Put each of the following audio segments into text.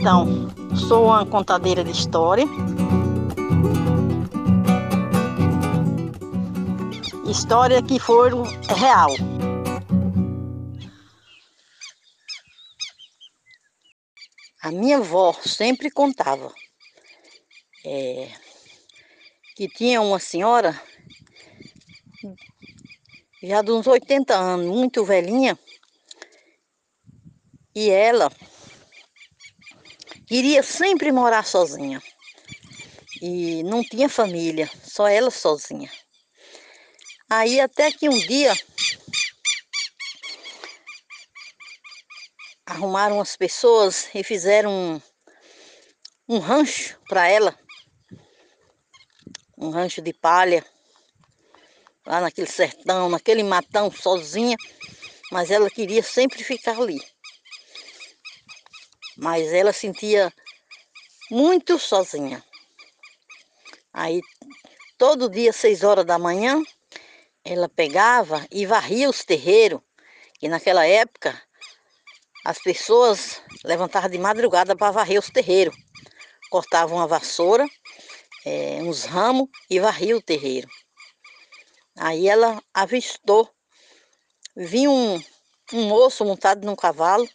Então, sou uma contadeira de história. História que foi real. A minha avó sempre contava é, que tinha uma senhora já de uns 80 anos, muito velhinha, e ela queria sempre morar sozinha. E não tinha família, só ela sozinha. Aí até que um dia arrumaram as pessoas e fizeram um, um rancho para ela. Um rancho de palha. Lá naquele sertão, naquele matão, sozinha. Mas ela queria sempre ficar ali. Mas ela sentia muito sozinha. Aí, todo dia, seis horas da manhã, ela pegava e varria os terreiros. E naquela época, as pessoas levantavam de madrugada para varrer os terreiros. Cortavam a vassoura, é, uns ramos e varria o terreiro. Aí ela avistou, vinha um, um moço montado num cavalo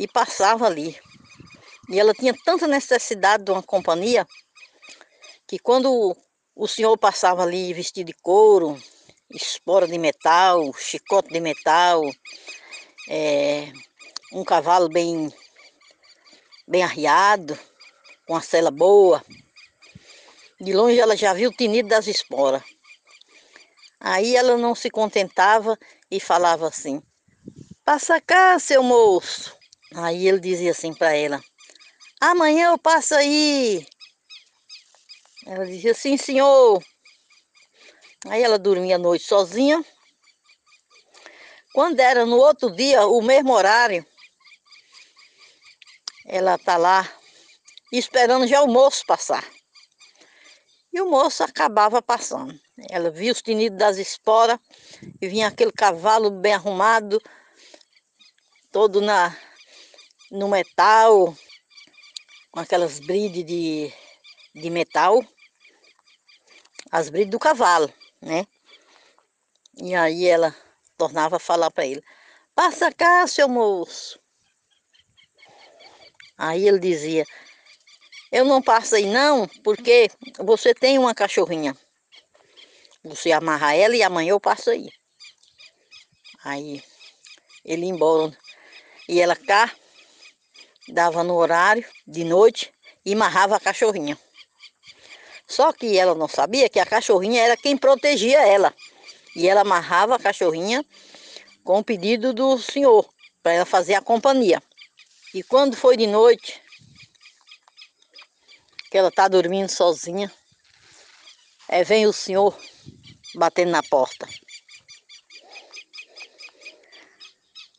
e passava ali. E ela tinha tanta necessidade de uma companhia que quando o senhor passava ali vestido de couro, espora de metal, chicote de metal, é, um cavalo bem, bem arriado, com a cela boa. De longe ela já viu o tinido das esporas. Aí ela não se contentava e falava assim, passa cá, seu moço. Aí ele dizia assim para ela, amanhã eu passo aí. Ela dizia, sim senhor. Aí ela dormia a noite sozinha. Quando era no outro dia, o mesmo horário, ela tá lá esperando já o moço passar. E o moço acabava passando. Ela via os tinidos das esporas e vinha aquele cavalo bem arrumado, todo na, no metal, com aquelas brides de, de metal, as brides do cavalo, né? E aí ela tornava a falar para ele, passa cá, seu moço. Aí ele dizia, eu não passo aí não, porque você tem uma cachorrinha. Você amarra ela e amanhã eu passo aí. Aí ele ia embora. E ela cá, dava no horário de noite e amarrava a cachorrinha. Só que ela não sabia que a cachorrinha era quem protegia ela. E ela amarrava a cachorrinha com o pedido do senhor, para ela fazer a companhia. E quando foi de noite, que ela está dormindo sozinha, é, vem o senhor batendo na porta.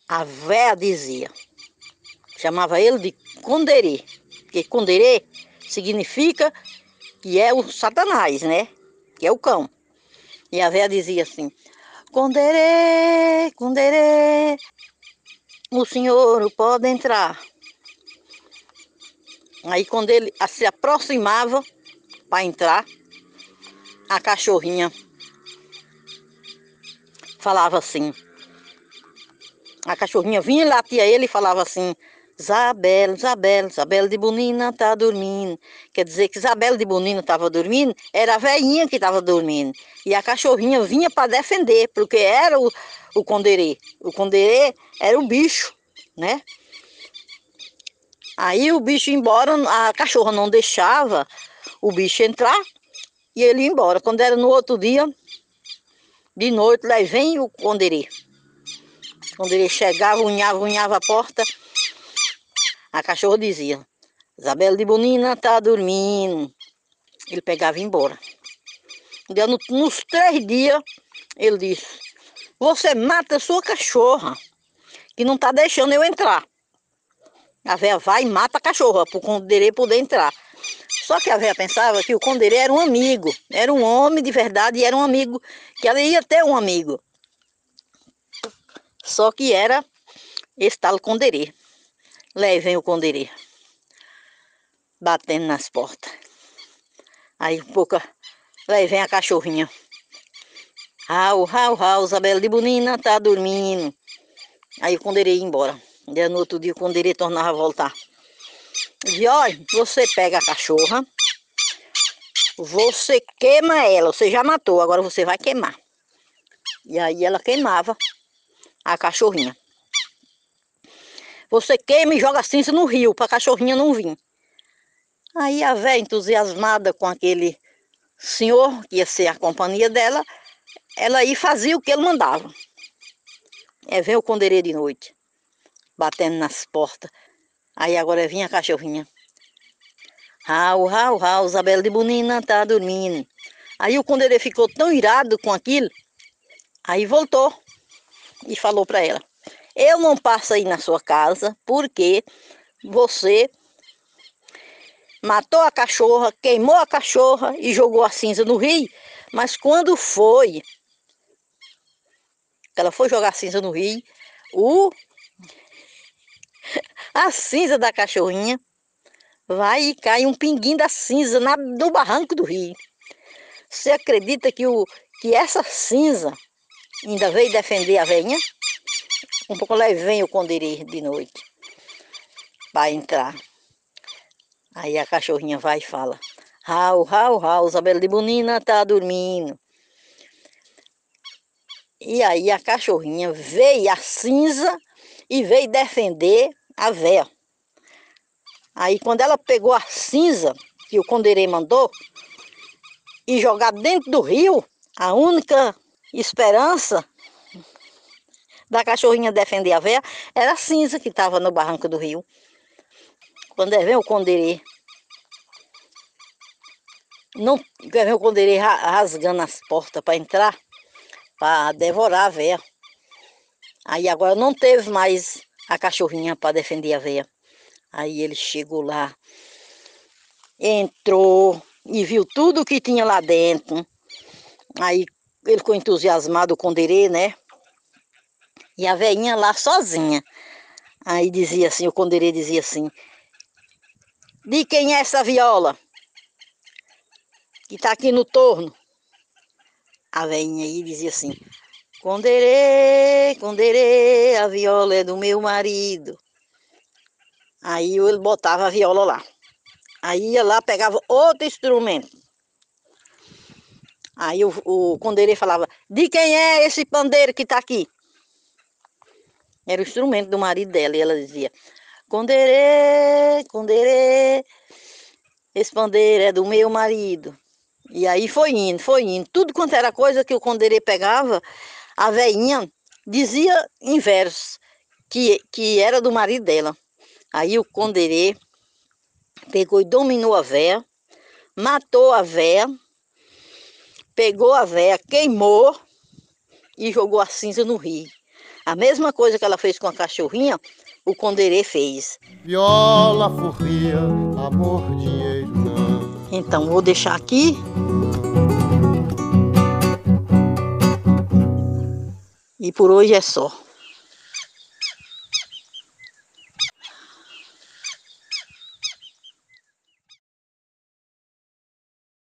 A véia dizia, chamava ele de Conderê, porque Conderê significa que é o Satanás, né? Que é o cão. E a véia dizia assim, Conderê, Conderê, o senhor pode entrar. Aí quando ele se aproximava para entrar, a cachorrinha falava assim. A cachorrinha vinha e latia ele e falava assim, Isabel, Isabel, Isabel de Bonina tá dormindo. Quer dizer que Isabel de Bonina estava dormindo, era a velhinha que estava dormindo. E a cachorrinha vinha para defender, porque era o, o conderê. O conderê era o bicho, né? Aí o bicho embora, a cachorra não deixava o bicho entrar e ele ia embora. Quando era no outro dia, de noite, lá vem o conderê. Quando ele chegava, unhava, unhava a porta, a cachorra dizia, Isabela de Bonina tá dormindo. Ele pegava e ia embora. No, nos três dias, ele disse, você mata a sua cachorra, que não tá deixando eu entrar. A véia vai e mata a cachorra, para o conderê poder entrar. Só que a véia pensava que o conderê era um amigo, era um homem de verdade e era um amigo, que ela ia ter um amigo. Só que era esse tal conderê. Levem o conderê. batendo nas portas. Aí um pouco, aí vem a cachorrinha. Rau, rau, rau, Isabela de Bonina tá dormindo. Aí o Conderê ia embora. Daí no outro dia o Conderê tornava a voltar. E olha, você pega a cachorra, você queima ela, você já matou, agora você vai queimar. E aí ela queimava a cachorrinha. Você queima e joga cinza no rio, para a cachorrinha não vir. Aí a velha, entusiasmada com aquele senhor, que ia ser a companhia dela, ela aí fazia o que ele mandava. É, vem o conderê de noite, batendo nas portas. Aí agora vinha a cachorrinha. Rau, rau, rau, Isabela de Bonina tá dormindo. Aí o conderê ficou tão irado com aquilo, aí voltou e falou para ela: Eu não passo aí na sua casa porque você matou a cachorra, queimou a cachorra e jogou a cinza no rio. Mas quando foi, ela foi jogar a cinza no rio, o, a cinza da cachorrinha vai e cai um pinguinho da cinza na, no barranco do rio. Você acredita que, o, que essa cinza ainda veio defender a velhinha? Um pouco vem o conderê de noite para entrar. Aí a cachorrinha vai e fala, Rau, rau, rau, Isabela de Bonina tá dormindo. E aí a cachorrinha veio a cinza e veio defender a véia. Aí quando ela pegou a cinza que o conderê mandou e jogar dentro do rio, a única esperança da cachorrinha defender a véia era a cinza que estava no barranco do rio. Quando vem o conderê, não vem o conderê rasgando as portas para entrar, para devorar a véia. Aí agora não teve mais a cachorrinha para defender a véia. Aí ele chegou lá, entrou e viu tudo que tinha lá dentro. Aí ele ficou entusiasmado com o conderê, né? E a veinha lá sozinha. Aí dizia assim, o conderê dizia assim, de quem é essa viola? Que está aqui no torno. A veinha aí dizia assim, Conderê, conderê, a viola é do meu marido. Aí ele botava a viola lá. Aí ia lá, pegava outro instrumento. Aí o, o conderê falava, de quem é esse pandeiro que está aqui? Era o instrumento do marido dela. E ela dizia, Conderê, conderê, esse pandeiro é do meu marido. E aí foi indo, foi indo. Tudo quanto era coisa que o conderê pegava, a veinha dizia em versos que, que era do marido dela. Aí o conderê pegou e dominou a véia, matou a véia, pegou a véia, queimou e jogou a cinza no rio. A mesma coisa que ela fez com a cachorrinha, o Conderê fez. Viola, forria, amor, dinheiro não. Então, vou deixar aqui. E por hoje é só.